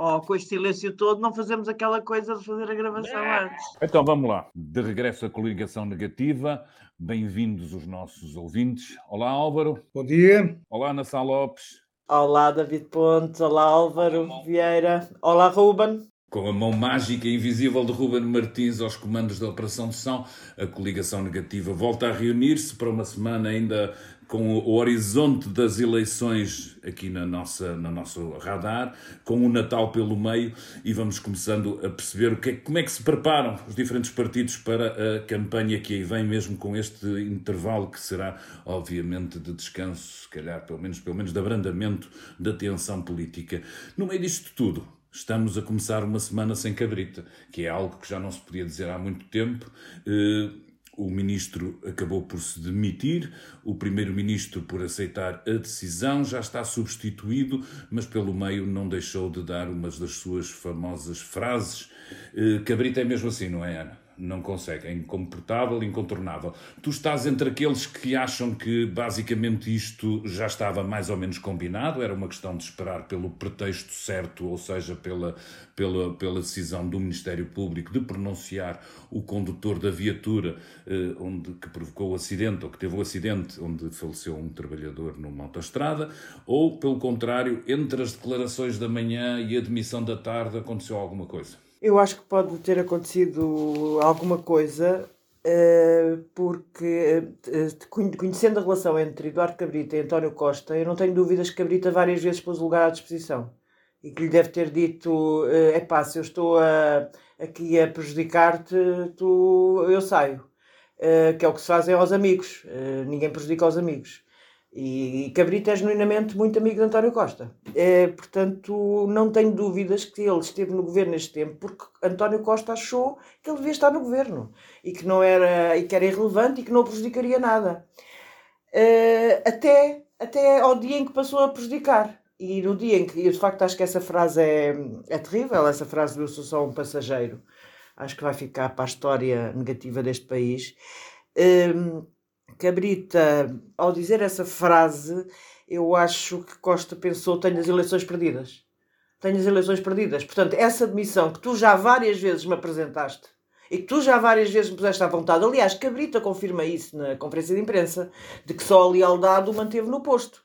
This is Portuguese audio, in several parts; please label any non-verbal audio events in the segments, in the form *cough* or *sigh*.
ou com este silêncio todo, não fazemos aquela coisa de fazer a gravação antes. Então vamos lá. De regresso à coligação negativa, bem-vindos os nossos ouvintes. Olá, Álvaro. Bom dia. Olá, Nassau Lopes. Olá, David Pontes. Olá, Álvaro Vieira. Olá, Ruben. Com a mão mágica e invisível de Ruben Martins aos comandos da Operação de São, a coligação negativa volta a reunir-se para uma semana ainda com o horizonte das eleições aqui na nossa, na nosso radar, com o Natal pelo meio e vamos começando a perceber o que é, como é que se preparam os diferentes partidos para a campanha que aí vem, mesmo com este intervalo que será, obviamente, de descanso, se calhar, pelo menos, pelo menos de abrandamento da tensão política. No meio disto tudo, Estamos a começar uma semana sem cabrita, que é algo que já não se podia dizer há muito tempo. O ministro acabou por se demitir, o primeiro-ministro, por aceitar a decisão, já está substituído, mas pelo meio não deixou de dar umas das suas famosas frases. Eh, cabrita é mesmo assim, não é, Ana? Não consegue, é incomportável, incontornável. Tu estás entre aqueles que acham que basicamente isto já estava mais ou menos combinado, era uma questão de esperar pelo pretexto certo, ou seja, pela, pela, pela decisão do Ministério Público de pronunciar o condutor da viatura eh, onde, que provocou o acidente, ou que teve o acidente onde faleceu um trabalhador numa autoestrada, ou, pelo contrário, entre as declarações da manhã e a demissão da tarde aconteceu alguma coisa? Eu acho que pode ter acontecido alguma coisa, eh, porque eh, conhecendo a relação entre Eduardo Cabrita e António Costa, eu não tenho dúvidas que Cabrita várias vezes pôs o lugar à disposição e que lhe deve ter dito: é pá, se eu estou a, aqui a prejudicar-te, tu, eu saio. Eh, que é o que se faz aos amigos, ninguém prejudica aos amigos. E Cabrita é genuinamente muito amigo de António Costa. É, portanto, não tenho dúvidas que ele esteve no governo neste tempo porque António Costa achou que ele devia estar no governo e que não era e que era irrelevante e que não prejudicaria nada. É, até, até ao dia em que passou a prejudicar. E no dia em que, eu de facto acho que essa frase é, é terrível, essa frase do eu sou só um passageiro. Acho que vai ficar para a história negativa deste país. É, Cabrita, ao dizer essa frase, eu acho que Costa pensou: tenho as eleições perdidas. Tenho as eleições perdidas. Portanto, essa admissão que tu já várias vezes me apresentaste e que tu já várias vezes me puseste à vontade. Aliás, Cabrita confirma isso na conferência de imprensa, de que só a lealdade o manteve no posto.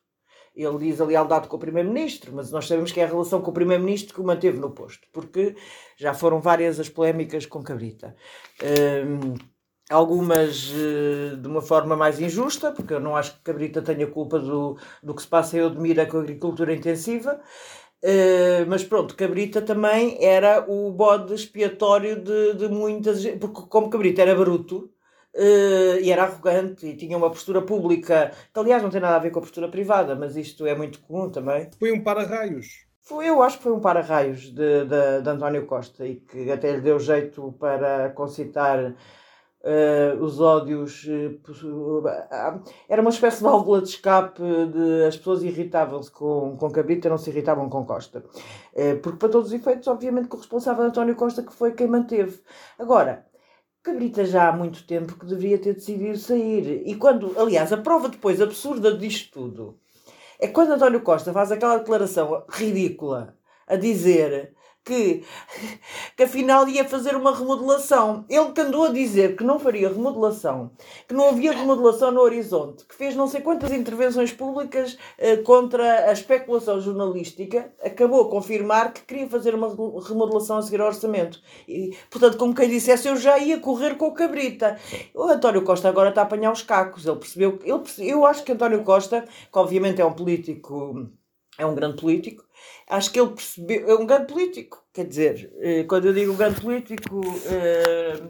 Ele diz a lealdade com o Primeiro-Ministro, mas nós sabemos que é a relação com o Primeiro-Ministro que o manteve no posto, porque já foram várias as polémicas com Cabrita. Hum, algumas uh, de uma forma mais injusta, porque eu não acho que Cabrita tenha culpa do, do que se passa em Odmira com a agricultura intensiva, uh, mas pronto, Cabrita também era o bode expiatório de, de muitas... porque como Cabrita era bruto, uh, e era arrogante, e tinha uma postura pública, que aliás não tem nada a ver com a postura privada, mas isto é muito comum também. Foi um para-raios. Foi, eu acho que foi um para-raios de, de, de António Costa e que até lhe deu jeito para concitar Uh, os ódios. Uh, era uma espécie de válvula de escape de as pessoas irritavam-se com, com Cabrita, não se irritavam com Costa. Uh, porque, para todos os efeitos, obviamente, que o responsável António Costa que foi quem manteve. Agora, Cabrita já há muito tempo que deveria ter decidido sair. E quando, aliás, a prova depois absurda disto tudo é quando António Costa faz aquela declaração ridícula a dizer que, que afinal ia fazer uma remodelação. Ele que andou a dizer que não faria remodelação, que não havia remodelação no horizonte, que fez não sei quantas intervenções públicas eh, contra a especulação jornalística, acabou a confirmar que queria fazer uma remodelação a seguir ao orçamento. E, portanto, como quem dissesse, eu já ia correr com o Cabrita. O António Costa agora está a apanhar os cacos. Ele percebeu. Ele, eu acho que António Costa, que obviamente é um político é um grande político. Acho que ele percebeu. É um grande político. Quer dizer, eh, quando eu digo grande político, é,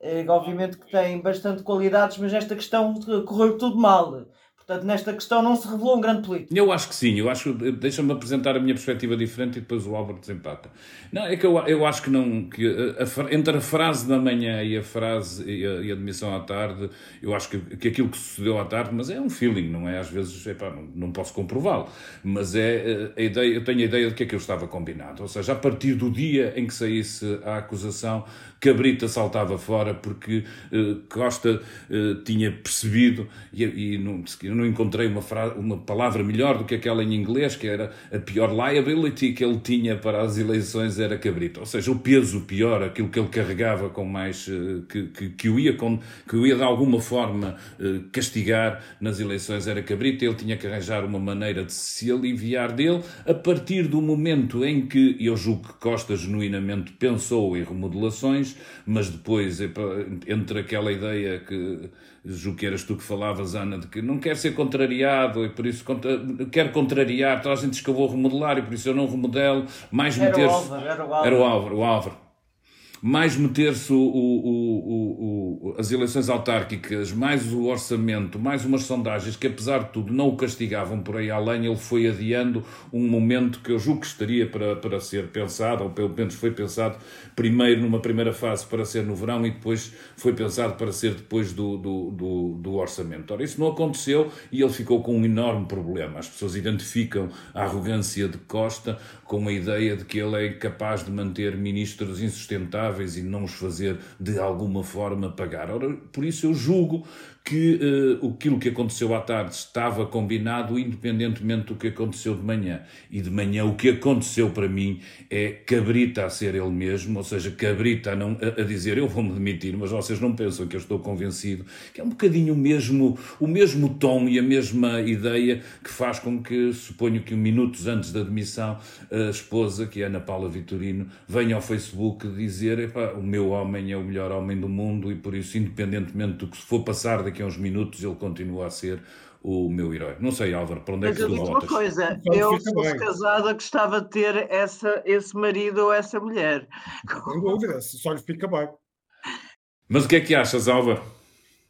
é, obviamente que tem bastante qualidades, mas esta questão correu tudo mal. Portanto, nesta questão não se revelou um grande político. Eu acho que sim, eu acho deixa-me apresentar a minha perspectiva diferente e depois o Álvaro desempata. Não, é que eu, eu acho que não que a, a, entre a frase da manhã e a frase e a, e a admissão à tarde, eu acho que, que aquilo que sucedeu à tarde, mas é um feeling, não é? Às vezes, epá, não, não posso comprová-lo, mas é a ideia, eu tenho a ideia de que aquilo estava combinado. Ou seja, a partir do dia em que saísse a acusação, Cabrita saltava fora porque uh, Costa uh, tinha percebido e, e não, não não encontrei uma, uma palavra melhor do que aquela em inglês, que era a pior liability que ele tinha para as eleições era cabrito. Ou seja, o peso pior, aquilo que ele carregava com mais. Eh, que, que, que, o, ia com, que o ia de alguma forma eh, castigar nas eleições era cabrito. Ele tinha que arranjar uma maneira de se aliviar dele a partir do momento em que eu julgo que Costa genuinamente pensou em remodelações, mas depois, entre aquela ideia que julgo que eras tu que falavas, Ana, de que não quer ser contrariado e por isso contra, quer contrariar, toda a gente diz que eu vou remodelar e por isso eu não remodelo, mais meter-se... Era o Álvaro, era o Álvaro. Era o Álvaro, o Álvaro mais meter-se as eleições autárquicas, mais o orçamento, mais umas sondagens que, apesar de tudo, não o castigavam por aí além, ele foi adiando um momento que eu julgo que estaria para, para ser pensado, ou pelo menos foi pensado primeiro numa primeira fase para ser no verão e depois foi pensado para ser depois do, do, do, do orçamento. Ora, isso não aconteceu e ele ficou com um enorme problema. As pessoas identificam a arrogância de Costa com a ideia de que ele é capaz de manter ministros insustentáveis e não os fazer de alguma forma pagar. Ora, por isso eu julgo que uh, aquilo que aconteceu à tarde estava combinado independentemente do que aconteceu de manhã. E de manhã o que aconteceu para mim é Cabrita a ser ele mesmo, ou seja, Cabrita a, não, a, a dizer eu vou-me demitir, mas vocês não pensam que eu estou convencido, que é um bocadinho o mesmo, o mesmo tom e a mesma ideia que faz com que, suponho que minutos antes da demissão, a esposa, que é Ana Paula Vitorino, venha ao Facebook dizer o meu homem é o melhor homem do mundo e por isso, independentemente do que se for passar a uns minutos ele continua a ser o meu herói. Não sei, Álvaro, para onde é que tu voltas? uma coisa, eu se fosse casada gostava de ter essa, esse marido ou essa mulher. Sem dúvida, só lhe fica bem. Mas o que é que achas, Álvaro?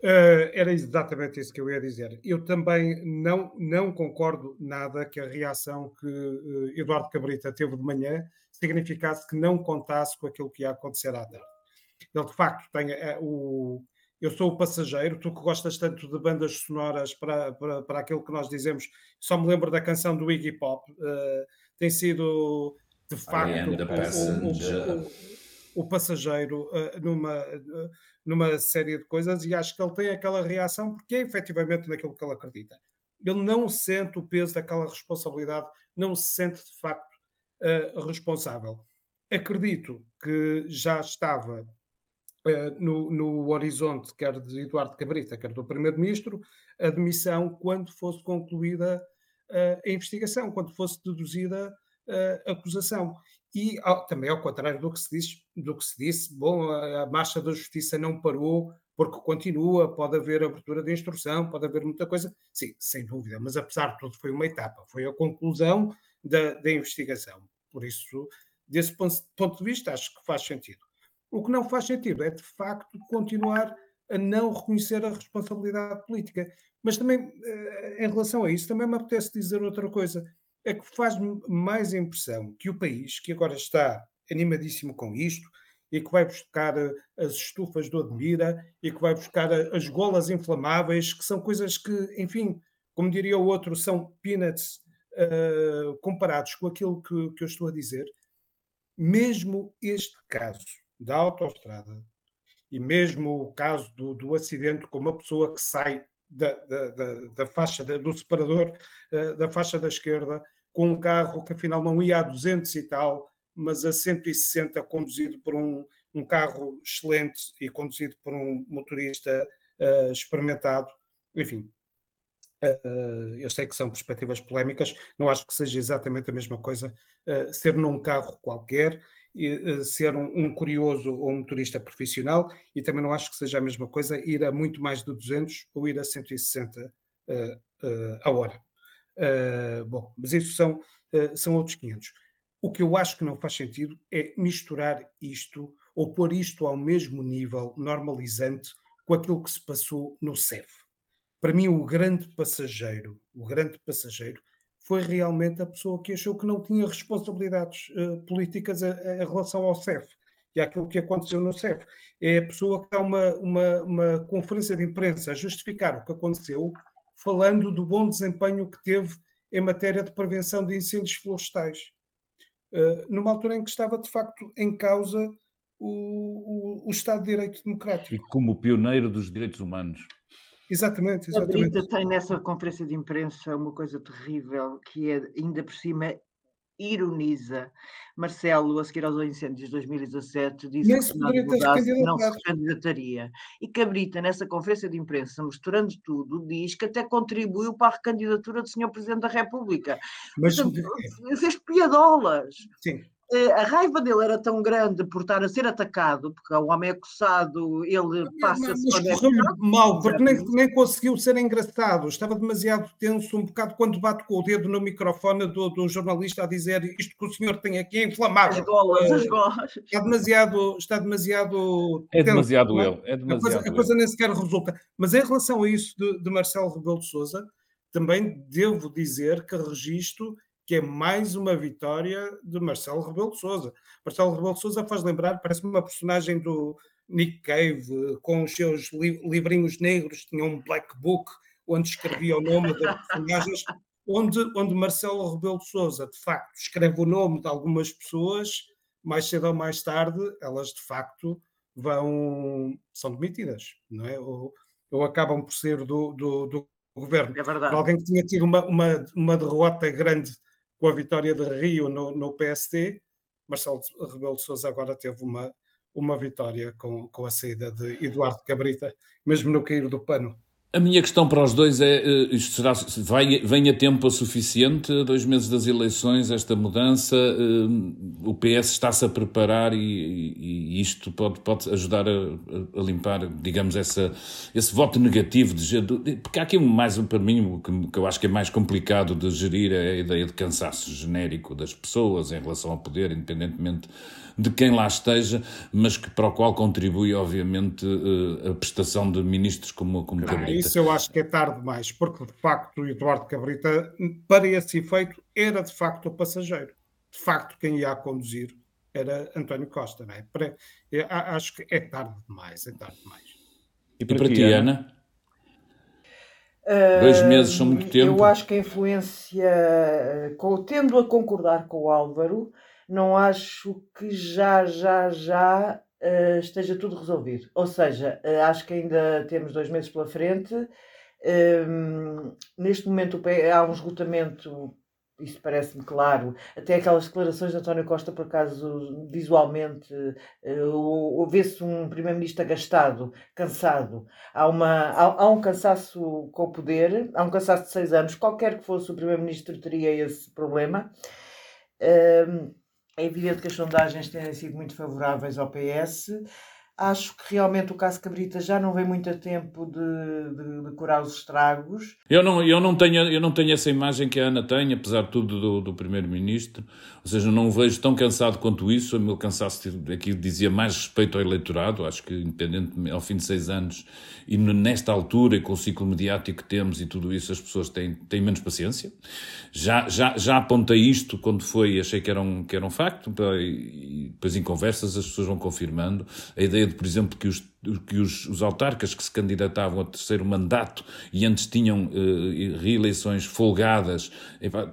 Uh, era exatamente isso que eu ia dizer. Eu também não, não concordo nada que a reação que uh, Eduardo Cabrita teve de manhã significasse que não contasse com aquilo que ia acontecer à tarde. Ele, de facto, tem uh, o, eu sou o passageiro, tu que gostas tanto de bandas sonoras para, para, para aquilo que nós dizemos, só me lembro da canção do Iggy Pop, uh, tem sido de facto o, o, o, o, passageiro uh, numa, uh, numa série de coisas e acho que ele tem aquela reação porque é efetivamente naquilo que ele acredita. Ele não sente o peso daquela responsabilidade, não se sente de facto responsável. Acredito que já estava eh, no, no, horizonte, quer de Eduardo Cabrita, quer do Primeiro-Ministro, a demissão quando fosse concluída uh, a investigação, quando fosse deduzida a uh, acusação. E ao, também ao contrário do que se, diz, do que se disse, bom, a, a, marcha da justiça não parou porque continua, pode haver abertura de instrução, pode haver muita coisa. Sim, sem dúvida, mas apesar de tudo foi uma etapa, foi a conclusão da, da investigação. Por isso, desse ponto, ponto de vista, acho que faz sentido. O que não faz sentido é, de facto, continuar a não reconhecer a responsabilidade política. Mas também, eh, em relação a isso, também me apetece dizer outra coisa. É que faz mais impressão que o país, que agora está animadíssimo com isto, e que vai buscar eh, as estufas do Admira, e que vai buscar eh, as golas inflamáveis, que são coisas que, enfim, como diria o outro, são peanuts uh, comparados com aquilo que, que eu estou a dizer. Mesmo este caso da autoestrada e mesmo o caso do, do acidente com uma pessoa que sai da, da, da, da faixa do separador uh, da faixa da esquerda com um carro que afinal não ia a 200 e tal, mas a 160 conduzido por um, um carro excelente e conduzido por um motorista uh, experimentado. Enfim, uh, eu sei que são perspectivas polémicas, não acho que seja exatamente a mesma coisa ser num carro qualquer eh, ser um, um, curioso ou um motorista profissional e também não acho que seja a mesma coisa ir a muito mais de 200 ou ir a 160 uh, uh, a hora. Uh, bom, mas isso são, uh, são outros 500. O que eu acho que não faz sentido é misturar isto ou pôr isto ao mesmo nível normalizante com aquilo que se passou no CEF. Para mim, o grande passageiro, o grande passageiro foi realmente a pessoa que achou que não tinha responsabilidades uh, políticas em relação ao CEF e àquilo que aconteceu no CEF. É a pessoa que dá uma, uma, uma conferência de imprensa a justificar o que aconteceu, falando do bom desempenho que teve em matéria de prevenção de incêndios florestais, uh, numa altura em que estava de facto em causa o, o, o Estado de Direito Democrático. E como pioneiro dos direitos humanos. Exatamente, exatamente. A Brita tem nessa conferência de imprensa uma coisa terrível, que é, ainda por cima, ironiza. Marcelo, a seguir aos incêndios de 2017, disse que não se candidataria. E Cabrita, nessa conferência de imprensa, misturando tudo, diz que até contribuiu para a recandidatura do Sr. Presidente da República. Mas, Portanto, fez piadolas. Sim. Eh, a raiva dele era tão grande por estar a ser atacado, porque o homem é acossado, ele passa-se. Mas é mal, porque nem, nem conseguiu ser engraçado, estava demasiado tenso, um bocado quando bate com o dedo no microfone do, do jornalista a dizer isto que o senhor tem aqui é inflamável. As golas, as golas. Está demasiado. Está demasiado é demasiado tenso, ele. É demasiado a, coisa, a coisa nem sequer resulta. Mas em relação a isso de, de Marcelo Rebelo de Souza, também devo dizer que registro que é mais uma vitória de Marcelo Rebelo de Souza. Marcelo Rebelo de Souza faz lembrar, parece uma personagem do Nick Cave, com os seus livrinhos negros, tinha um black book onde escrevia o nome das *laughs* personagens, onde, onde Marcelo Rebelo de Souza, de facto, escreve o nome de algumas pessoas, mais cedo ou mais tarde, elas de facto vão, são demitidas, não é? Ou, ou acabam por ser do, do, do governo. É verdade. Alguém que tinha tido uma, uma, uma derrota grande com a vitória de Rio no, no PSD, Marcelo Rebelo de Sousa agora teve uma, uma vitória com, com a saída de Eduardo Cabrita, mesmo no cair do pano. A minha questão para os dois é: eh, isto será, vai, vem a tempo suficiente, dois meses das eleições, esta mudança? Eh, o PS está-se a preparar e, e, isto pode, pode ajudar a, a, limpar, digamos, essa, esse voto negativo. De, porque há aqui mais para mim que, que eu acho que é mais complicado de gerir é a ideia de cansaço genérico das pessoas em relação ao poder, independentemente de quem lá esteja, mas que, para o qual contribui, obviamente, eh, a prestação de ministros como, como Cabrita. Isso eu acho que é tarde demais, porque de facto o Eduardo Cabrita, para esse efeito, era de facto o passageiro. De facto, quem ia a conduzir era António Costa, não é? Para, acho que é tarde demais, é tarde demais. E para, e para ti, Ana? Uh, Dois meses são muito tempo. Eu acho que a influência, tendo a concordar com o Álvaro, não acho que já, já, já uh, esteja tudo resolvido. Ou seja, uh, acho que ainda temos dois meses pela frente. Uh, neste momento há um esgotamento, isso parece-me claro. Até aquelas declarações de António Costa, por acaso, visualmente, uh, vê-se um primeiro-ministro agastado, cansado. Há, uma, há, há, um cansaço com o poder, há um cansaço de seis anos. Qualquer que fosse o primeiro-ministro teria esse problema. Uh, é evidente que as sondagens têm sido muito favoráveis ao PS. Acho que realmente o caso Cabrita já não vem muito a tempo de, de, de, curar os estragos. Eu não, eu, não tenho, eu não tenho essa imagem que a Ana tem, apesar de tudo, do, do Primeiro-Ministro. Ou seja, não o vejo tão cansado quanto isso. O meu cansaço aqui dizia mais respeito ao eleitorado. Acho que, independente, ao fim de seis anos e nesta altura, e com o ciclo mediático que temos e tudo isso, as pessoas têm, têm menos paciência. Já, já, já apontei isto quando foi, achei que era um, que era um facto, e depois em conversas as pessoas vão confirmando. A ideia de, por exemplo, que os que os, os, autarcas que se candidatavam a terceiro mandato e antes tinham uh, reeleições folgadas,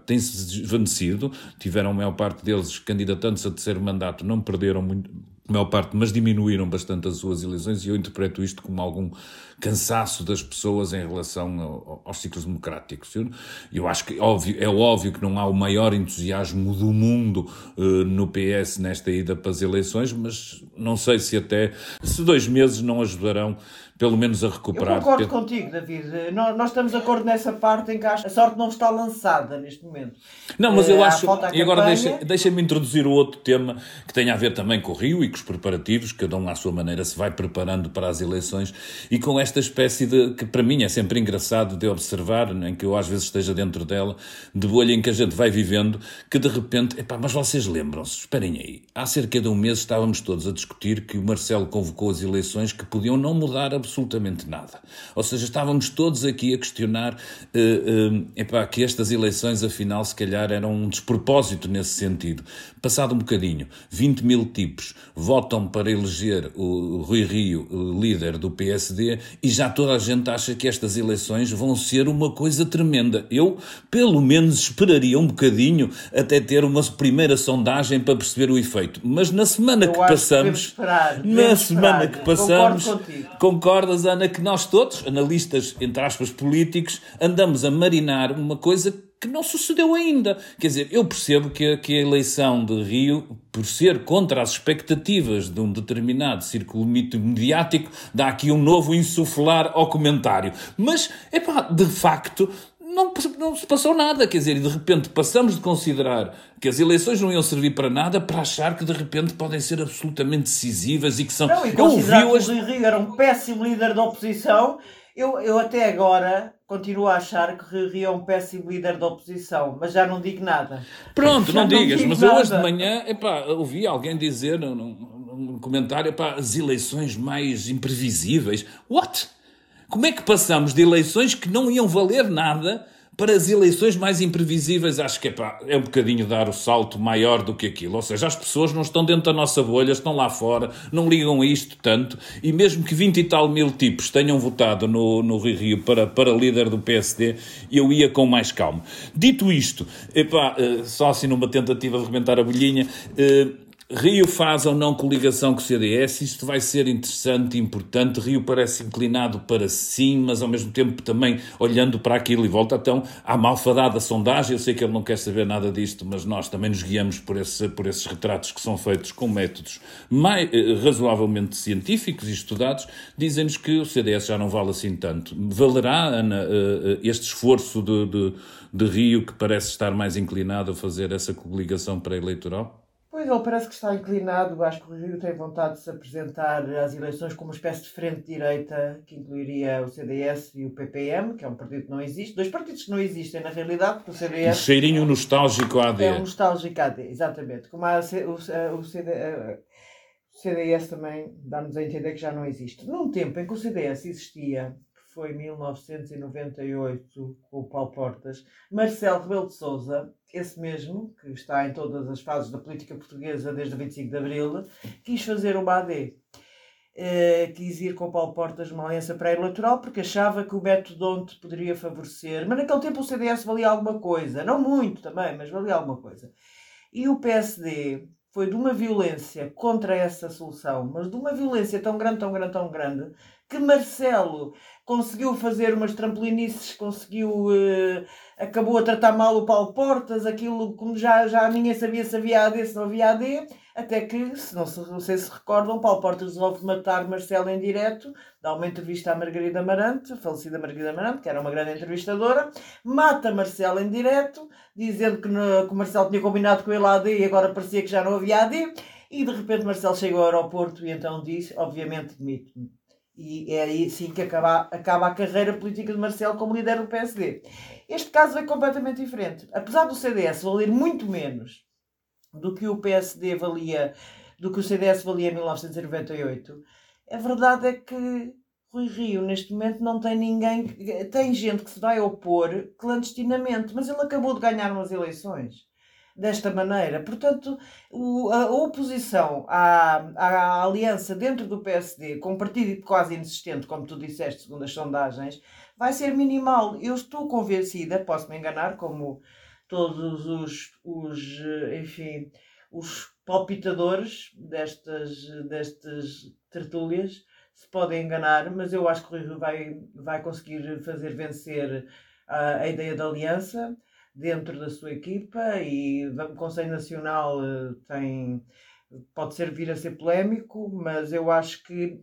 têm-se desvanecido, tiveram a maior parte deles candidatando-se a terceiro mandato, não perderam muito, a maior parte, mas diminuíram bastante as suas eleições e eu interpreto isto como algum cansaço das pessoas em relação ao, aos ciclos democráticos. Eu, eu acho que óbvio, é óbvio que não há o maior entusiasmo do mundo uh, no PS nesta ida para as eleições, mas não sei se até se dois meses não ajudarão pelo menos a recuperar. Eu concordo contigo, David. Nós, nós, estamos de acordo nessa parte em que a sorte não está lançada neste momento. Não, mas eu uh, acho. E agora deixa-me deixa introduzir o outro tema que tem a ver também com o Rio e com os preparativos, cada um à sua maneira se vai preparando para as eleições e com esta espécie de. que para mim é sempre engraçado de observar, em que eu às vezes esteja dentro dela, de bolha em que a gente vai vivendo, que de repente. Epá, mas vocês lembram-se, esperem aí, há cerca de um mês estávamos todos a discutir que o Marcelo convocou as eleições que podiam não mudar absolutamente absolutamente nada. Ou seja, estávamos todos aqui a questionar uh, uh, epá, que estas eleições, afinal, se calhar eram um despropósito nesse sentido. Passado um bocadinho, 20 mil tipos votam para eleger o Rui Rio líder do PSD e já toda a gente acha que estas eleições vão ser uma coisa tremenda. Eu, pelo menos, esperaria um bocadinho até ter uma primeira sondagem para perceber o efeito. Mas na semana Eu que passamos. passamos, na semana que passamos, concordas, Ana, que nós todos, analistas, entre aspas, políticos, andamos a marinar uma coisa que não sucedeu ainda. Quer dizer, eu percebo que a, que a eleição de Rio, por ser contra as expectativas de um determinado círculo mito mediático, dá aqui um novo insuflar ao comentário. Mas, é pá, de facto, não, não se passou nada, quer dizer, e de repente passamos de considerar que as eleições não iam servir para nada para achar que de repente podem ser absolutamente decisivas e que são. Não, e considerar que o Rui Rio era um péssimo líder da oposição, eu, eu até agora continuo a achar que Rui é um péssimo líder da oposição, mas já não digo nada. Pronto, não digas, mas nada. hoje de manhã, epá, ouvi alguém dizer num, num comentário, epá, as eleições mais imprevisíveis. What? Como é que passamos de eleições que não iam valer nada para as eleições mais imprevisíveis? Acho que epá, é um bocadinho dar o salto maior do que aquilo. Ou seja, as pessoas não estão dentro da nossa bolha, estão lá fora, não ligam a isto tanto. E mesmo que 20 e tal mil tipos tenham votado no, no Rio Rio para, para líder do PSD, eu ia com mais calma. Dito isto, epá, eh, só assim numa tentativa de rebentar a bolhinha. Rio faz ou não coligação com o CDS, isto vai ser interessante e importante. Rio parece inclinado para sim, mas ao mesmo tempo também olhando para aquilo e volta então à malfadada sondagem. Eu sei que ele não quer saber nada disto, mas nós também nos guiamos por, esse, por esses retratos que são feitos com métodos mais, eh, razoavelmente científicos e estudados. Dizem-nos que o CDS já não vale assim tanto. Valerá, Ana, eh, eh, este esforço de, de, de Rio que parece estar mais inclinado a fazer essa coligação pré-eleitoral? Pois ele parece que está inclinado, acho que o Rio tem vontade de se apresentar às eleições como uma espécie de frente de direita que incluiria o CDS e o PPM, que é um partido que não existe, dois partidos que não existem na realidade, porque o CDS. Um cheirinho nostálgico AD. É um nostálgico AD, exatamente. Como há, o, o, CD, o CDS também dá-nos a entender que já não existe. Num tempo em que o CDS existia, foi 1998, com o Paulo Portas, Marcelo Rebelo de Souza, esse mesmo, que está em todas as fases da política portuguesa desde o 25 de Abril, quis fazer uma AD. Uh, quis ir com o Paulo Portas numa aliança pré-eleitoral porque achava que o Beto Donte poderia favorecer, mas naquele tempo o CDS valia alguma coisa, não muito também, mas valia alguma coisa. E o PSD foi de uma violência contra essa solução, mas de uma violência tão grande, tão grande, tão grande, que Marcelo conseguiu fazer umas trampolinices, conseguiu. Uh, acabou a tratar mal o Paulo Portas, aquilo como já, já ninguém sabia se havia AD, se não havia AD, até que, se não, se, não sei se recordam, Paulo Portas resolve matar Marcelo em direto, dá uma entrevista à Margarida Amarante, falecida Margarida Amarante, que era uma grande entrevistadora, mata Marcelo em direto, dizendo que, no, que o Marcelo tinha combinado com ele a AD e agora parecia que já não havia AD, e de repente Marcelo chega ao aeroporto e então diz, obviamente, demite-me. E é aí sim que acaba, acaba a carreira política de Marcelo como líder do PSD. Este caso é completamente diferente. Apesar do CDS valer muito menos do que o PSD valia, do que o CDS valia em 1998, a verdade é que Rui Rio, neste momento, não tem ninguém. Tem gente que se vai opor clandestinamente, mas ele acabou de ganhar umas eleições desta maneira. Portanto, o, a oposição à, à aliança dentro do PSD, com um partido quase inexistente, como tu disseste, segundo as sondagens, vai ser minimal. Eu estou convencida, posso me enganar, como todos os, os enfim, os palpitadores destas, destas tertúlias se podem enganar, mas eu acho que o Rui vai, vai conseguir fazer vencer a, a ideia da aliança dentro da sua equipa e o Conselho Nacional eh, tem pode ser vir a ser polémico, mas eu acho que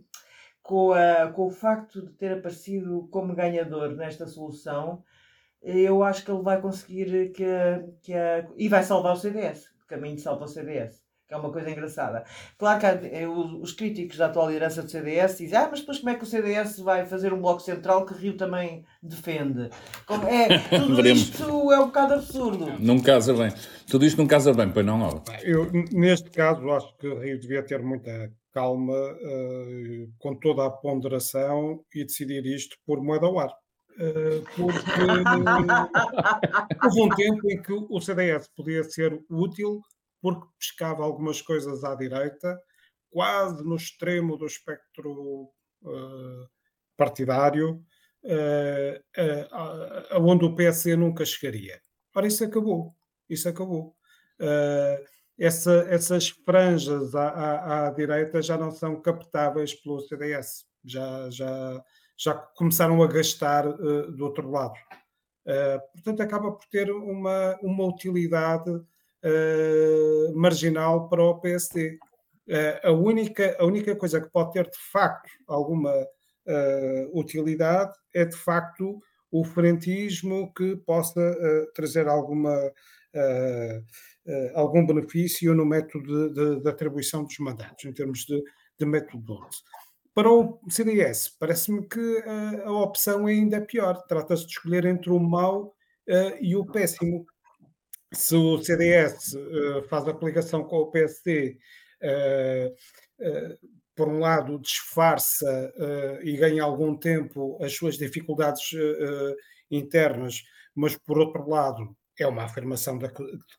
com, a, com o facto de ter aparecido como ganhador nesta solução, eu acho que ele vai conseguir que, que a, e vai salvar o CDS, o caminho de salva o CDS que é uma coisa engraçada. Claro que é, os críticos da atual liderança do CDS dizem ah, mas depois como é que o CDS vai fazer um bloco central que Rio também defende? Como, é, tudo *laughs* isto é um bocado absurdo. Não casa bem. Tudo isto não casa bem, pois não, Alva? Eu, neste caso, acho que Rio devia ter muita calma, uh, com toda a ponderação e decidir isto por moeda ao ar. Uh, porque *laughs* houve um tempo em que o CDS podia ser útil porque pescava algumas coisas à direita, quase no extremo do espectro uh, partidário, uh, uh, onde o PSD nunca chegaria. Ora, isso acabou. Isso acabou. Uh, essa, essas franjas à, à, à, direita já não são captáveis pelo CDS, já, já, já começaram a gastar do outro lado. Portanto, acaba por ter uma, uma utilidade uh, marginal para o PSD. a, única, a única coisa que pode ter de facto alguma utilidade é de facto o frentismo que possa trazer alguma uh, algum benefício no método de, de, de, atribuição dos mandatos, em termos de, de método 12. Para o CDS, parece-me que a, a opção ainda é pior. Trata-se de escolher entre o mau uh, e o péssimo. Se o CDS uh, faz a coligação com o PSD, por um lado, disfarça e ganha algum tempo as suas dificuldades internas, mas por outro lado, é uma afirmação de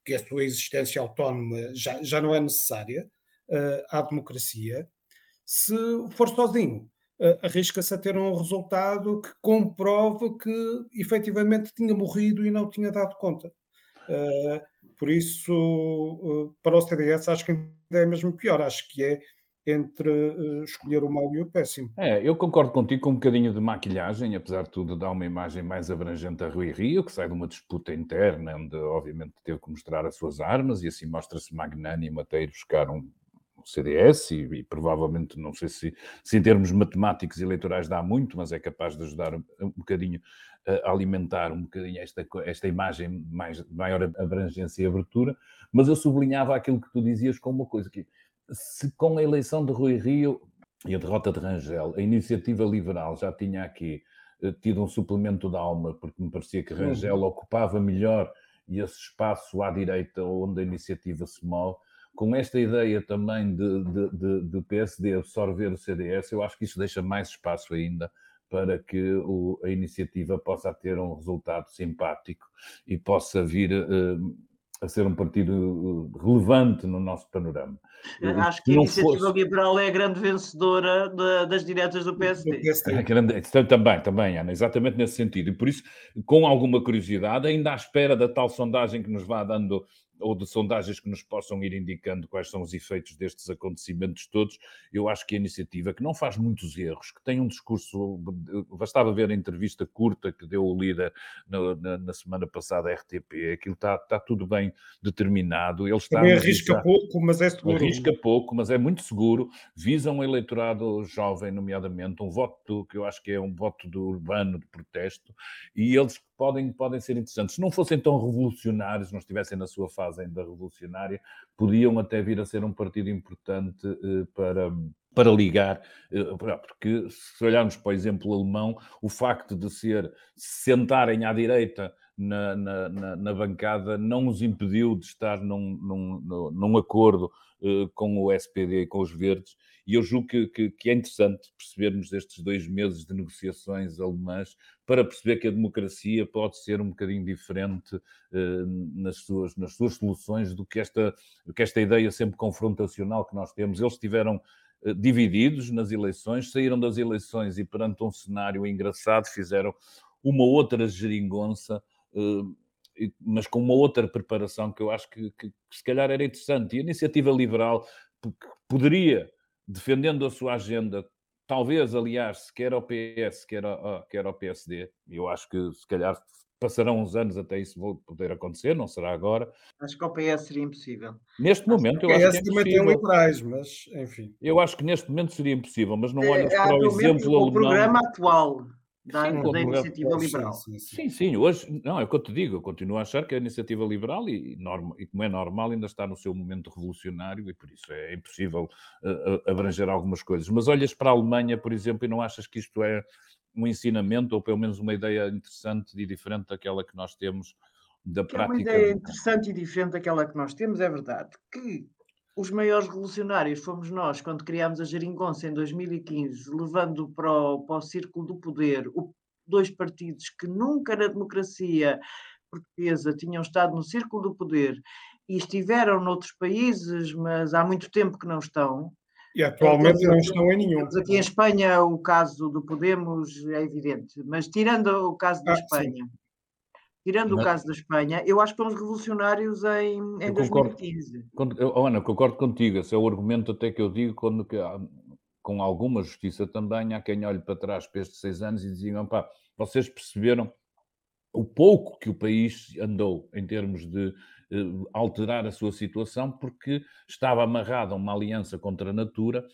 que a sua existência autónoma já, já não é necessária uh, à democracia. Se for sozinho, uh, arrisca-se a ter um resultado que comprove que efetivamente tinha morrido e não tinha dado conta. Uh, por isso, para o CDS, acho que ainda é mesmo pior. Acho que é entre uh, escolher o mau e o péssimo. É, eu concordo contigo com um bocadinho de maquilhagem, apesar de tudo, dá uma imagem mais abrangente a Rui Rio, que sai de uma disputa interna, onde obviamente teve que mostrar as suas armas e assim mostra-se magnânimo até ir buscar um, CDS e, e, provavelmente, não sei se, se em termos matemáticos eleitorais dá muito, mas é capaz de ajudar um, um bocadinho a alimentar um bocadinho esta, esta imagem mais, de maior abrangência e abertura, mas eu sublinhava aquilo que tu dizias como uma coisa que se com a eleição de Rui Rio e a derrota de Rangel, a iniciativa liberal já tinha aqui uh, tido um suplemento de alma, porque me parecia que Rangel ocupava melhor esse espaço à direita onde a iniciativa se move, com esta ideia também de, de, de, de PSD absorver o CDS, eu acho que isso deixa mais espaço ainda para que o, a iniciativa possa ter um resultado simpático e possa vir uh, a ser um partido uh, relevante no nosso panorama. Acho que a Iniciativa fosse... Liberal é a grande vencedora de, das diretas do PSD. É grande, também, também, Ana, exatamente nesse sentido. E por isso, com alguma curiosidade, ainda à espera da tal sondagem que nos vá dando ou de sondagens que nos possam ir indicando quais são os efeitos destes acontecimentos todos, eu acho que a iniciativa, que não faz muitos erros, que tem um discurso, bastava ver a entrevista curta que deu o líder na, na, na semana passada à RTP, aquilo está, está tudo bem determinado. Ele está Também arrisca pouco, mas é seguro. Arrisca pouco, mas é muito seguro. Visa um eleitorado jovem, nomeadamente, um voto que eu acho que é um voto do urbano, de protesto, e eles podem, podem ser interessantes. Se não fossem tão revolucionários, não estivessem na sua fase ainda revolucionária, podiam até vir a ser um partido importante eh, para, para ligar, eh, porque se olharmos para o exemplo alemão, o facto de ser sentarem à direita na, na, na, na bancada não os impediu de estar num, num, num acordo uh, com o SPD e com os verdes, e eu julgo que, que, que, é interessante percebermos estes dois meses de negociações alemãs para perceber que a democracia pode ser um bocadinho diferente uh, nas, suas, nas suas soluções do que, esta, que esta ideia sempre confrontacional que nós temos. Eles tiveram uh, divididos nas eleições, saíram das eleições e perante um cenário engraçado fizeram uma outra geringonça mas com uma outra preparação que eu acho que, que, que, se calhar era interessante. E a iniciativa liberal poderia, defendendo a sua agenda, talvez aliás-se quer ao PS, quer ao, quer ao PSD, eu acho que se calhar passarão uns anos até isso poder acontecer, não será agora. Acho que ao PS seria impossível. Neste momento, eu acho que é também tem liberais, mas enfim. Eu acho que neste momento seria impossível, mas não olho é, para o exemplo alemão. O programa atual da, sim, da iniciativa liberal. Sim sim, sim, hoje, não, é o que eu te digo, eu continuo a achar que a iniciativa liberal, e, norma, e como é normal, ainda está no seu momento revolucionário e por isso é impossível uh, abranger algumas coisas. Mas olhas para a Alemanha, por exemplo, e não achas que isto é um ensinamento, ou pelo menos uma ideia interessante e diferente daquela que nós temos da prática. É uma ideia interessante e diferente daquela que nós temos, é verdade, que os maiores revolucionários fomos nós quando criámos a Geringonça em 2015, levando para o, para o círculo do poder o, dois partidos que nunca na democracia portuguesa tinham estado no círculo do poder e estiveram noutros países, mas há muito tempo que não estão. E atualmente então, não estão em nenhum. Aqui em Espanha o caso do Podemos é evidente, mas tirando o caso da ah, Espanha, sim. Tirando Mas... o caso da Espanha, eu acho que fomos revolucionários em, em 2015. Concordo, Ana, concordo contigo. Esse é o argumento até que eu digo quando com alguma justiça também, há quem olhe para trás para estes seis anos e digam, pá, vocês perceberam o pouco que o país andou em termos de alterar a sua situação, porque estava amarrado a uma aliança contra a natura,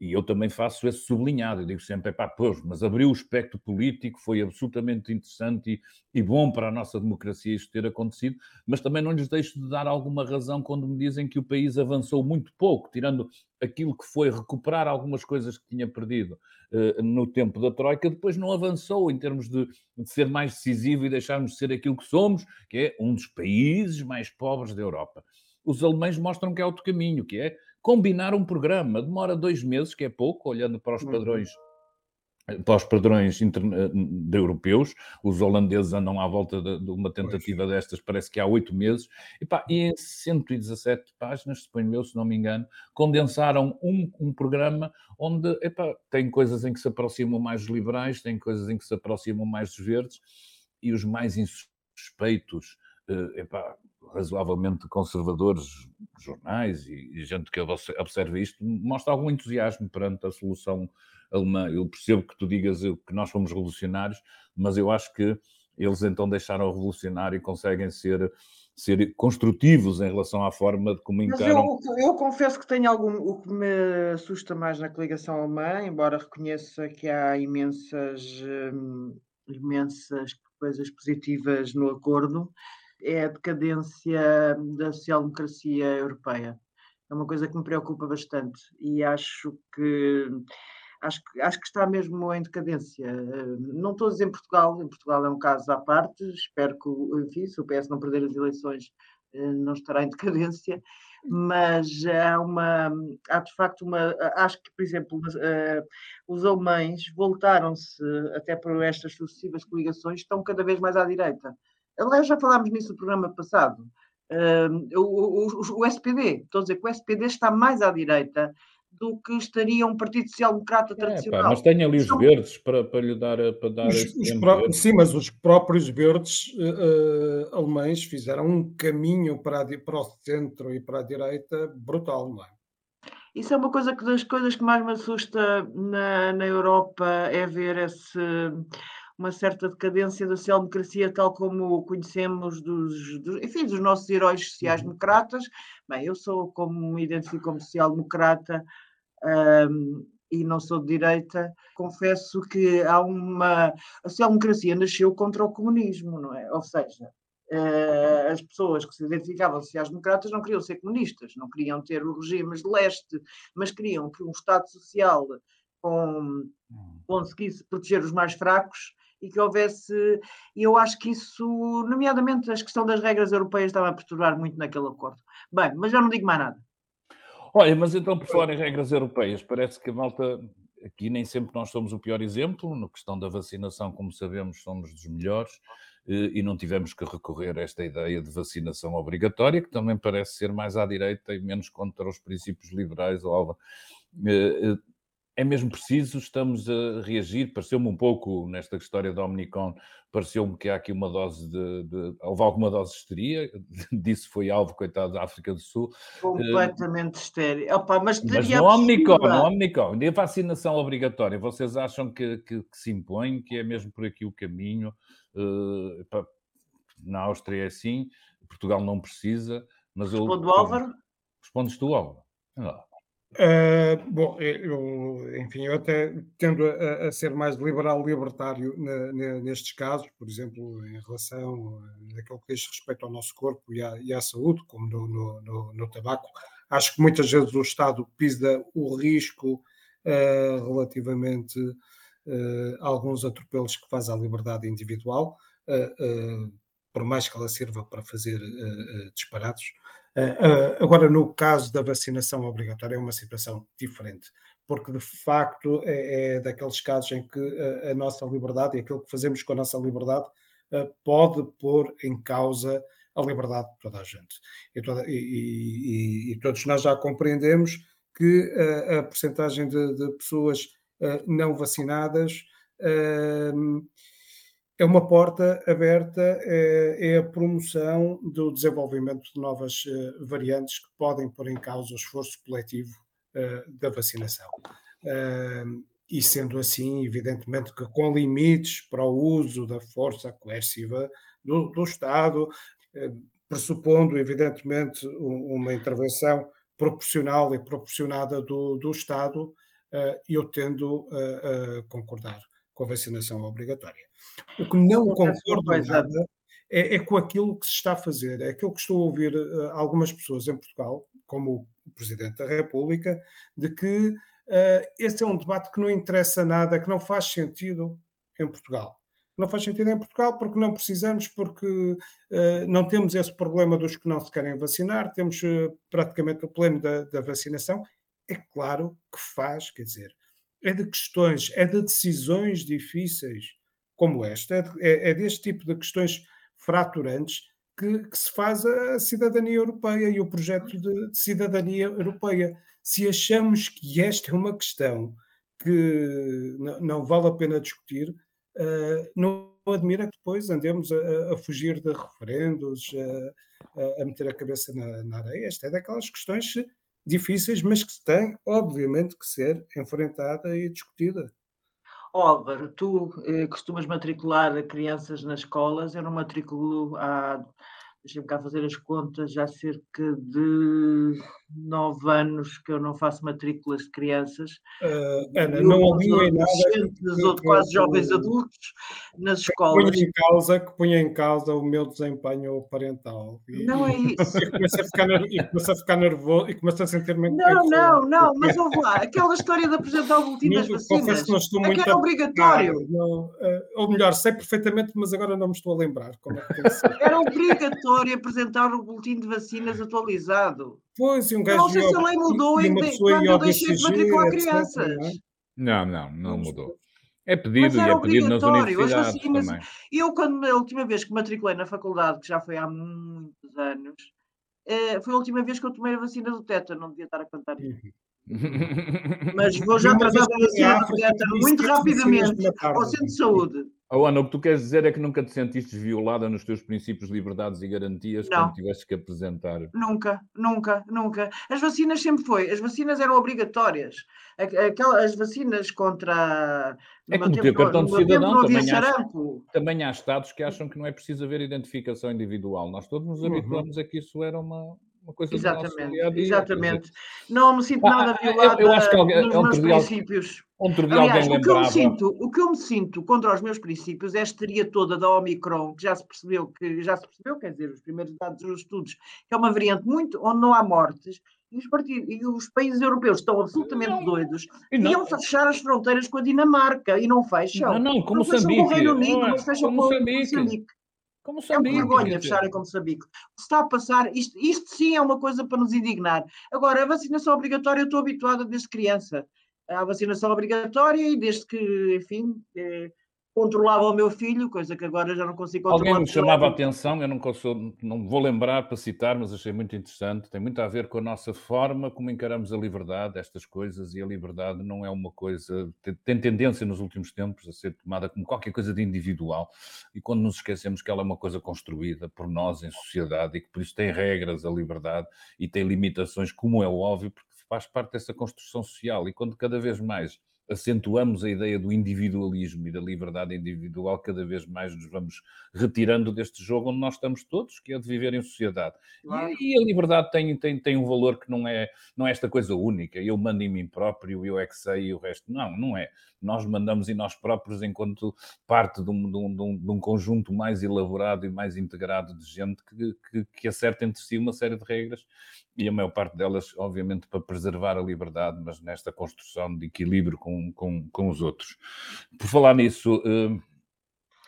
e eu também faço esse sublinhado. Eu digo sempre, pá, pois, mas abriu o espectro político, foi absolutamente interessante e, e bom para a nossa democracia isto ter acontecido, mas também não lhes deixo de dar alguma razão quando me dizem que o país avançou muito pouco, tirando aquilo que foi recuperar algumas coisas que tinha perdido uh, no tempo da Troika, depois não avançou em termos de, de, ser mais decisivo e deixarmos de ser aquilo que somos, que é um dos países mais pobres da Europa. Os alemães mostram que é outro caminho, que é combinar um programa. Demora dois meses, que é pouco, olhando para os uhum. padrões para os padrões de europeus, os holandeses andam à volta de, de uma tentativa pois. destas, parece que há oito meses, e, pá, e em 117 páginas, suponho eu, se não me engano, condensaram um, um programa onde epá, tem coisas em que se aproximam mais dos liberais, tem coisas em que se aproximam mais dos verdes, e os mais insuspeitos, eh, epá, razoavelmente conservadores, jornais e, e gente que observa isto, mostra algum entusiasmo perante a solução alemã. Eu percebo que tu digas que nós fomos revolucionários, mas eu acho que eles então deixaram o revolucionário e conseguem ser ser construtivos em relação à forma de como encaram. Mas eu, eu confesso que tenho algum. O que me assusta mais na coligação alemã, embora reconheça que há imensas, hum, imensas coisas positivas no acordo, é a decadência da social-democracia europeia. É uma coisa que me preocupa bastante e acho que acho que, acho que está mesmo em decadência. Não estou a dizer em Portugal, em Portugal é um caso à parte, espero que, enfim, se o PS não perder as eleições, eh, não estará em decadência, mas há uma, há de facto uma, acho que, por exemplo, eh, os alemães voltaram-se, até por estas sucessivas coligações, estão cada vez mais à direita. Aliás, já falámos nisso no programa passado. o, o, o, SPD, estou a dizer que o SPD está mais à direita do que estaria um Partido Social Democrata tradicional. É, pá, mas tem ali os São... verdes para, para lhe dar, para dar os, os pró- Sim, mas os próprios verdes uh, alemães fizeram um caminho para, a, para o centro e para a direita brutal, não é? Isso é uma coisa que das coisas que mais me assusta na, na Europa é ver esse, uma certa decadência da social-democracia tal como conhecemos dos, dos, enfim, dos nossos heróis sociais-democratas. Bem, eu sou como me identifico como social-democrata, um, e não sou de direita, confesso que há uma. A social-democracia nasceu contra o comunismo, não é? Ou seja, uh, as pessoas que se identificavam sociais-democratas não queriam ser comunistas, não queriam ter os regimes de leste, mas queriam que um Estado social com, hum. conseguisse proteger os mais fracos e que houvesse. E eu acho que isso, nomeadamente a questão das regras europeias, estava a perturbar muito naquele acordo. Bem, mas eu não digo mais nada. Olha, mas então, por falar em regras europeias, parece que a malta. Aqui nem sempre nós somos o pior exemplo, na questão da vacinação, como sabemos, somos dos melhores, eh, e não tivemos que recorrer a esta ideia de vacinação obrigatória, que também parece ser mais à direita e menos contra os princípios liberais ou algo. É mesmo preciso, estamos a reagir. Pareceu-me um pouco, nesta história da Omnicom, pareceu-me que há aqui uma dose de, de, Houve alguma dose de histeria, *laughs* disso foi alvo, coitado, da África do Sul. Completamente uh, estéreo. Opa, mas mas no Omnicom, no Omnicom, e a vacinação obrigatória, vocês acham que, que, que, se impõe, que é mesmo por aqui o caminho? Uh, na Áustria é assim, Portugal não precisa, mas Respondo eu... Álvaro? Respondes tu, Álvaro? Ah. Uh, bom, eu, enfim, eu até tendo a, a ser mais liberal libertário nestes casos, por exemplo, em relação àquilo que diz respeito ao nosso corpo e à, e à saúde, como no, no, no, no, tabaco. Acho que muitas vezes o Estado pisa o risco uh, relativamente uh, a alguns atropelos que faz à liberdade individual, por mais que ela sirva para fazer disparados. Uh, agora, no caso da vacinação obrigatória, é uma situação diferente, porque de facto é, é daqueles casos em que a, a, nossa liberdade e aquilo que fazemos com a nossa liberdade pode pôr em causa a liberdade de toda a gente. E, toda, e, e, e todos nós já compreendemos que uh, a porcentagem de, de pessoas não vacinadas é uma porta aberta, é, é, a promoção do desenvolvimento de novas uh, variantes que podem pôr em causa o esforço coletivo uh, da vacinação. Uh, e sendo assim, evidentemente que com limites para o uso da força coerciva do, do Estado, pressupondo, evidentemente, uma intervenção proporcional e proporcionada do, do Estado, eu tendo a concordar com a vacinação obrigatória. O que não concordo nada é, é, com aquilo que se está a fazer. É aquilo que estou a ouvir uh, algumas pessoas em Portugal, como o Presidente da República, de que uh, esse é um debate que não interessa nada, que não faz sentido em Portugal. Não faz sentido em Portugal porque não precisamos, porque uh, não temos esse problema dos que não se querem vacinar, temos praticamente o pleno da, da, vacinação. É claro que faz, quer dizer, é de questões, é de decisões difíceis como esta, é, é, é deste tipo de questões fraturantes que, que, se faz a cidadania europeia e o projeto de, de cidadania europeia. Se achamos que esta é uma questão que não, não vale a pena discutir, uh, não admira que depois andemos a, a fugir de referendos, a, a, meter a cabeça na, na areia. Esta é daquelas questões difíceis, mas que têm, obviamente, que ser enfrentada e discutida. Álvaro, tu eh, costumas matricular crianças nas escolas, eu não matriculo há deixa-me cá fazer as contas, há cerca de nove anos que eu não faço matrículas de crianças. Uh, Ana, não ouviu em nada. Que, ou quase jovens adultos nas escolas. Que em causa, que punha em causa o meu desempenho parental. E, não é *laughs* isso. E começa a ficar, e a ficar nervoso e começa a sentir-me. Não, não, não, mas ouve lá, aquela história de apresentar o boletim das vacinas. Não estou muito era obrigatório. Não, uh, ou melhor, sei perfeitamente, mas agora não me estou a lembrar como é que Era obrigatório apresentar o boletim de vacinas atualizado. Pois, e um gajo. Não sei se a lei mudou em, quando eu deixei de matricular crianças. Não, não, não mudou. É pedido e é pedido nas universidades vacinas, também. Eu, quando a última vez que matriculei na faculdade, que já foi há muitos anos, eh, foi a última vez que eu tomei a vacina do tétano, não devia estar a contar isso. Uhum. Mas vou já tratar da vacina do tétano muito rapidamente ao centro de saúde. Oh, Ana, o que tu queres dizer é que nunca te sentiste violada nos teus princípios, liberdades e garantias não. quando tiveste que apresentar? Nunca, nunca, nunca. As vacinas sempre foi. As vacinas eram obrigatórias. Aquelas, as vacinas contra. É como ter cartão de cidadão. Também há, também há Estados que acham que não é preciso haver identificação individual. Nós todos nos uhum. habituamos uhum. a que isso era uma, uma coisa exatamente, exatamente. Não me sinto nada violada eu, eu acho que alguém, nos meus princípios. Aliás, o que, eu me sinto, o que eu me sinto contra os meus princípios é a histeria toda da Omicron, que já se percebeu, que já se percebeu, quer dizer, os primeiros dados dos estudos, que é uma variante muito onde não há mortes, e os, partidos, e os países europeus estão absolutamente não, doidos e iam fechar as fronteiras com a Dinamarca e não fecham. Não, não, como não Moçambique. com o Reino Unido, é, mas fecham com Moçambique. Moçambique. Como Moçambique. É uma vergonha fecharem com Moçambique. O que está a passar, isto, isto sim é uma coisa para nos indignar. Agora, a vacinação obrigatória, eu estou habituada desde criança à vacinação obrigatória e desde que, enfim, eh, controlava o meu filho, coisa que agora já não consigo controlar. Alguém me chamava a atenção, eu não, consigo, não vou lembrar para citar, mas achei muito interessante, tem muito a ver com a nossa forma como encaramos a liberdade, estas coisas, e a liberdade não é uma coisa, tem, tem tendência nos últimos tempos a ser tomada como qualquer coisa de individual, e quando nos esquecemos que ela é uma coisa construída por nós em sociedade e que por isso tem regras a liberdade e tem limitações, como é óbvio, porque faz parte dessa construção social, e quando cada vez mais acentuamos a ideia do individualismo e da liberdade individual, cada vez mais nos vamos retirando deste jogo onde nós estamos todos, que é de viver em sociedade. Claro. E, e, a liberdade tem, tem, tem um valor que não é, não é esta coisa única, eu mando em mim próprio, eu é que sei e o resto. Não, não é. Nós mandamos em nós próprios enquanto parte de um, de um, de um conjunto mais elaborado e mais integrado de gente que, que, que acerta entre si uma série de regras e a maior parte delas, obviamente, para preservar a liberdade, mas nesta construção de equilíbrio com, com, com os outros. Por falar nisso, uh,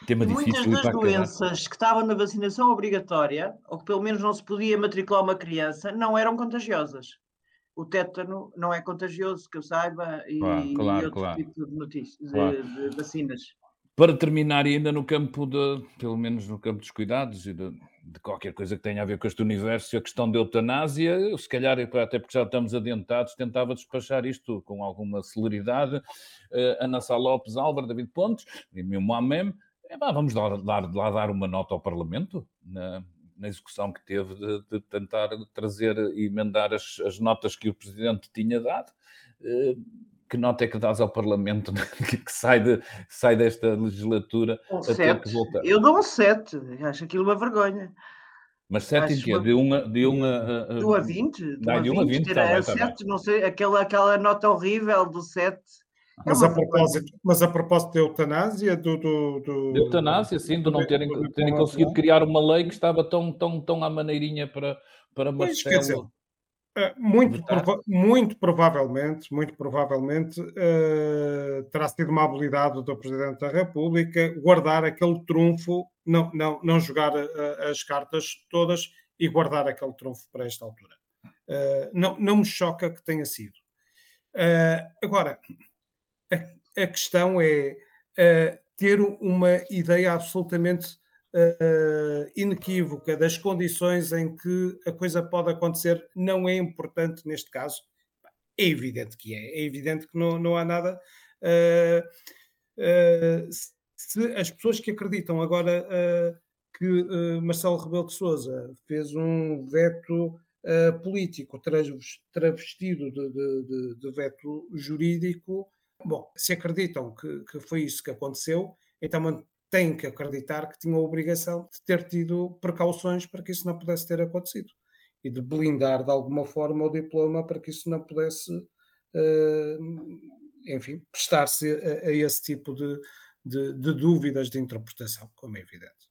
tema difícil. Muitas das doenças que estavam na vacinação obrigatória, ou que pelo menos não se podia matricular uma criança, não eram contagiosas. O tétano não é contagioso, que eu saiba, e, claro, claro, e outro claro. tipo de, notícias, claro. de, de vacinas. Para terminar, ainda no campo de, pelo menos no campo dos cuidados e de, de, qualquer coisa que tenha a ver com este universo, a questão da eutanásia, se calhar, até porque já estamos adiantados, tentava despachar isto com alguma celeridade. Uh, Ana Sá Lopes, Álvaro, David Pontes, e meu Moamem, é, vamos lá dar, lá dar uma nota ao Parlamento na, na execução que teve de, de tentar trazer e emendar as, as, notas que o Presidente tinha dado. Uh, que nota é que dás ao Parlamento *laughs* que sai, de, sai desta legislatura um a ter que voltar? Eu dou um 7, acho aquilo uma vergonha. Mas 7 em quê? De 1 a, de um a, a, a 20? De 1 a 20, tá bem, tá 7, não sei, aquela, aquela nota horrível do 7. É mas, a propósito, mas a propósito da eutanásia, do. do, do... De eutanásia, sim, de não terem, terem conseguido criar uma lei que estava tão, tão, tão à maneirinha para, para Marcelo. Eh, muito, prova muito provavelmente, muito provavelmente uh, terá sido uma habilidade do Presidente da República guardar aquele trunfo, não, não, não jogar uh, as cartas todas e guardar aquele trunfo para esta altura. Uh, não, não me choca que tenha sido. agora, a, a, questão é ter uma ideia absolutamente uh, inequívoca das condições em que a coisa pode acontecer não é importante neste caso. É evidente que é, é evidente que não, não há nada. Uh, uh, se as pessoas que acreditam agora que Marcelo Rebelo de Souza fez um veto político travestido de, de, de, de, veto jurídico, bom, se acreditam que, que foi isso que aconteceu, então têm que acreditar que tinham a obrigação de ter tido precauções para que isso não pudesse ter acontecido e de blindar de alguma forma o diploma para que isso não pudesse, uh, enfim, prestar-se a, a, esse tipo de, de, de, dúvidas de interpretação, como é evidente.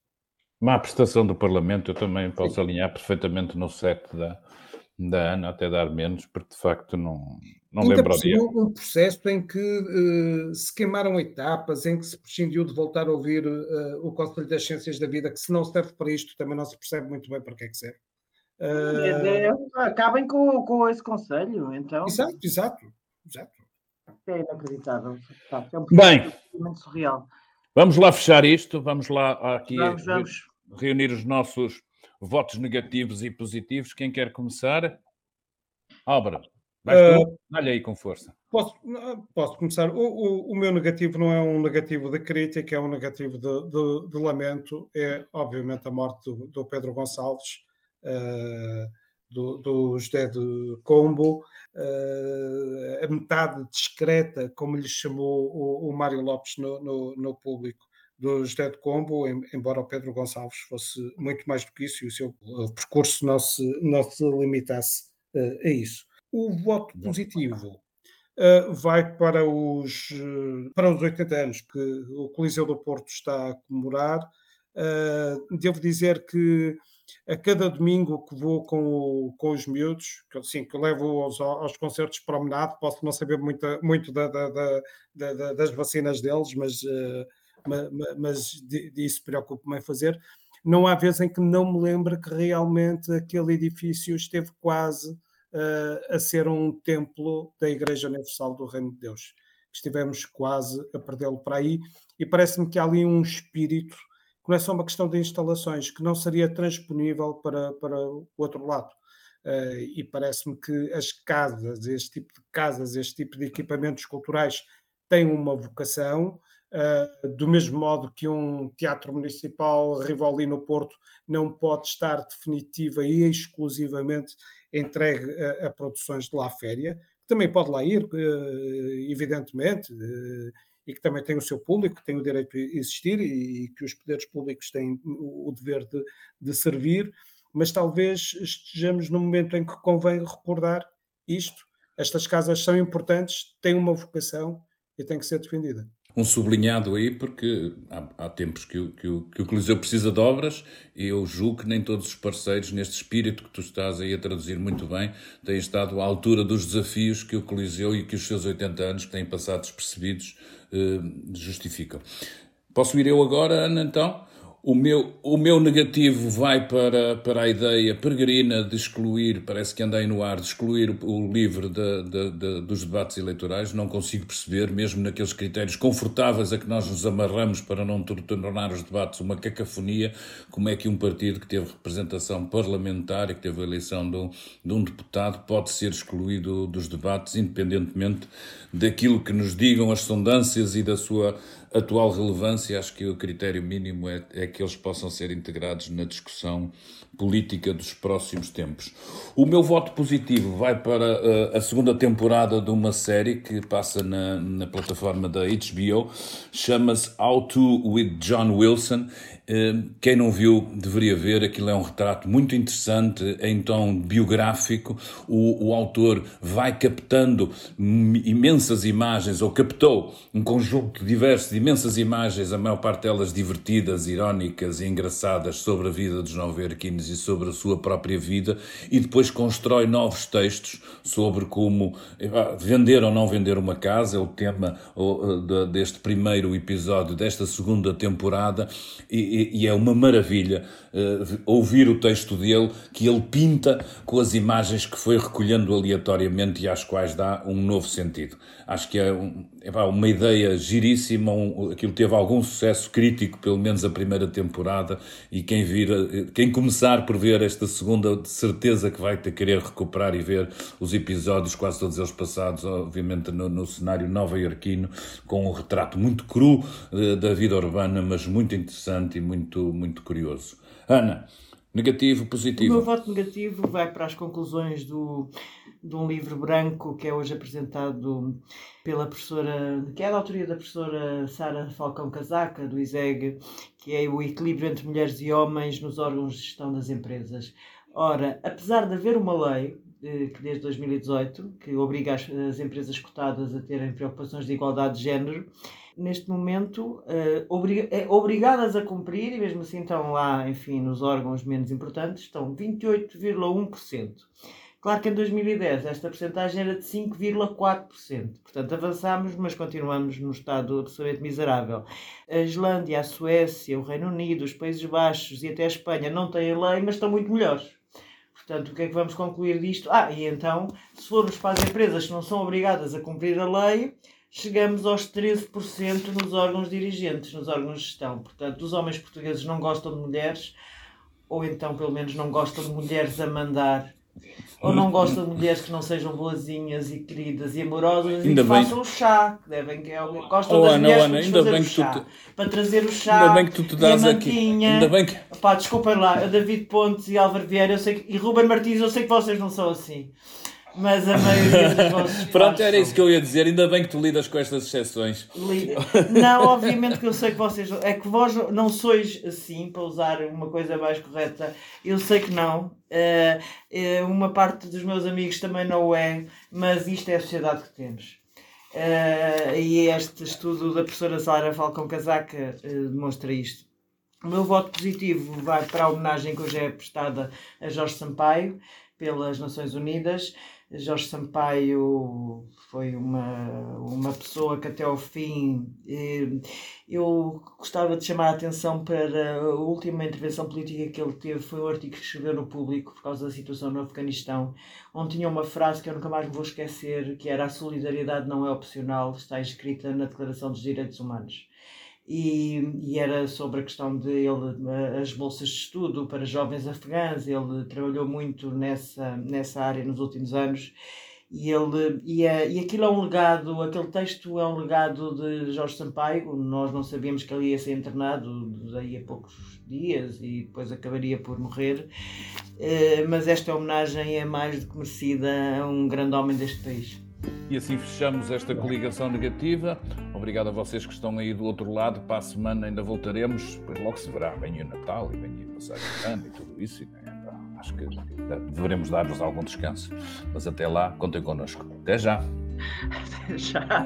Má prestação do Parlamento, eu também posso Sim. alinhar perfeitamente no set da, da Ana, até dar menos, porque de facto não, não lembro dia. um processo em que uh, se queimaram etapas, em que se prescindiu de voltar a ouvir uh, o Conselho das Ciências da Vida, que se não serve para isto, também não se percebe muito bem para que é que serve. Uh... Acabem com, com esse conselho, então. Exato, exato, exato. É inacreditável. É um bem, surreal. Vamos lá fechar isto, vamos lá aqui vamos, vamos. reunir os nossos votos negativos e positivos. Quem quer começar? Álvaro. Uh, Olha aí com força. Posso, posso começar. O, o, o, meu negativo não é um negativo de crítica, é um negativo de, de, de lamento. É, obviamente, a morte do, do Pedro Gonçalves, uh, do, do José de Combo, uh, a metade discreta, como lhe chamou o, o Mário Lopes no, no, no, público, do José de Combo, embora o Pedro Gonçalves fosse muito mais do que isso e o seu percurso não se, não se limitasse a isso. O voto positivo uh, vai para os, para os 80 anos que o Coliseu do Porto está a comemorar. Devo dizer que a cada domingo que vou com, o, com os miúdos, que, assim, que levo aos, aos concertos de promenade, posso não saber muito, muito da, da, da, das vacinas deles, mas, uh, mas, disso preocupo-me em fazer. Não há vez em que não me lembre que realmente aquele edifício esteve quase uh, a ser um templo da Igreja Universal do Reino de Deus. Estivemos quase a perdê-lo para aí e parece-me que há ali um espírito que não é só uma questão de instalações, que não seria transponível para, para o outro lado. Uh, e parece-me que as casas, este tipo de casas, este tipo de equipamentos culturais têm uma vocação, uh, do mesmo modo que um teatro municipal Rivoli no Porto não pode estar definitiva e exclusivamente entregue a, a produções de lá féria, que também pode lá ir, eh, evidentemente, eh, e que também tem o seu público, que tem o direito de existir e, que os poderes públicos têm o dever de, de servir, mas talvez estejamos num momento em que convém recordar isto. Estas casas são importantes, têm uma vocação e têm que ser defendidas um sublinhado aí, porque há, há tempos que o, que, o, que o Coliseu precisa de obras e eu julgo que nem todos os parceiros, neste espírito que tu estás aí a traduzir muito bem, têm estado à altura dos desafios que o Coliseu e que os seus 80 anos que têm passado despercebidos eh, justificam. Posso ir eu agora, Ana, então? O meu, o meu negativo vai para, para a ideia peregrina de excluir, parece que andei no ar, de excluir o, o livro de, de, de, dos debates eleitorais. Não consigo perceber, mesmo naqueles critérios confortáveis a que nós nos amarramos para não tornar os debates uma cacofonia, como é que um partido que teve representação parlamentar e que teve a eleição de um, de um deputado pode ser excluído dos debates, independentemente daquilo que nos digam as sondâncias e da sua atual relevância, acho que o critério mínimo é, é que eles possam ser integrados na discussão política dos próximos tempos. O meu voto positivo vai para uh, a segunda temporada de uma série que passa na, na plataforma da HBO, chama-se How to with John Wilson. Uh, quem não viu deveria ver, aquilo é um retrato muito interessante, em tom biográfico. O, o autor vai captando imensas imagens, ou captou um conjunto diverso de imensas imagens, a maior parte delas divertidas, irónicas e engraçadas, sobre a vida dos nova-iorquinos e sobre a sua própria vida, e depois constrói novos textos sobre como vender ou não vender uma casa, é o tema deste primeiro episódio desta segunda temporada, e, e é uma maravilha uh, ouvir o texto dele, que ele pinta com as imagens que foi recolhendo aleatoriamente e às quais dá um novo sentido. Acho que é, um, uma ideia giríssima, um, aquilo teve algum sucesso crítico, pelo menos a primeira temporada, e quem vir, quem começar por ver esta segunda, de certeza que vai ter querer recuperar e ver os episódios, quase todos eles passados, obviamente, no, no cenário nova-iorquino, com um retrato muito cru uh, da vida urbana, mas muito interessante e muito, muito curioso. Ana, negativo, positivo? O meu voto negativo vai para as conclusões do, de um livro branco que é hoje apresentado pela professora, que é da autoria da professora Sara Falcão Casaca, do ISEG, que é o equilíbrio entre mulheres e homens nos órgãos de gestão das empresas. Ora, apesar de haver uma lei eh, que desde 2018 que obriga as, as empresas cotadas a terem preocupações de igualdade de género, neste momento obriga é, obrigadas a cumprir, e mesmo assim estão lá, enfim, nos órgãos menos importantes, estão 28,1%. Claro que em 2010 esta porcentagem era de 5,4%. Portanto, avançámos, mas continuamos no estado absolutamente miserável. A Islândia, a Suécia, o Reino Unido, os Países Baixos e até a Espanha não têm lei, mas estão muito melhores. Portanto, o que é que vamos concluir disto? Ah, e então, se formos para as empresas que não são obrigadas a cumprir a lei, chegamos aos 13% nos órgãos dirigentes, nos órgãos de gestão. Portanto, os homens portugueses não gostam de mulheres, ou então pelo menos não gostam de mulheres a mandar, ou não gostam de mulheres que não sejam boazinhas e queridas e amorosas ainda e que bem... façam o chá, que devem que é gostam oh, das Ana, mulheres Ana, ainda bem que chá, tu te... para trazer o chá, ainda bem que tu te dás aqui. Ainda bem que... Pá, desculpem lá, David Pontes e Álvaro Vieira eu sei que... e Ruben Martins, eu sei que vocês não são assim mas a maioria dos *laughs* vossos Pronto, era isso que eu ia dizer. Ainda bem que tu lidas com estas exceções. *laughs* Não, obviamente que eu sei que vocês. É que vós não sois assim, para usar uma coisa mais correta. Eu sei que não. Uh, uma parte dos meus amigos também não é, mas isto é a sociedade que temos. Uh, e este estudo da professora Sara Falcão Casaca uh, demonstra isto. O meu voto positivo vai para a homenagem que hoje é prestada a Jorge Sampaio pelas Nações Unidas. Jorge Sampaio foi uma, uma pessoa que até ao fim eu gostava de chamar a atenção para a última intervenção política que ele teve foi um artigo que escreveu no público por causa da situação no Afeganistão onde tinha uma frase que eu nunca mais me vou esquecer que era a solidariedade não é opcional está escrita na Declaração dos Direitos Humanos e, e, era sobre a questão de ele, as bolsas de estudo para jovens afegãs. Ele trabalhou muito nessa, nessa área nos últimos anos. E, ele, e, é, e aquilo é um legado, aquele texto é um legado de Jorge Sampaio. Nós não sabíamos que ele ia ser internado daí a poucos dias e depois acabaria por morrer. Eh, mas esta homenagem é mais do que merecida a um grande homem deste país. E assim fechamos esta coligação negativa. Obrigado a vocês que estão aí do outro lado. Para a semana ainda voltaremos, pois logo se verá. Vem o Natal e vem o passagem de ano e tudo isso. E, né, acho que deveremos dar-vos algum descanso. Mas até lá, contem connosco. Até já. *laughs* Até já.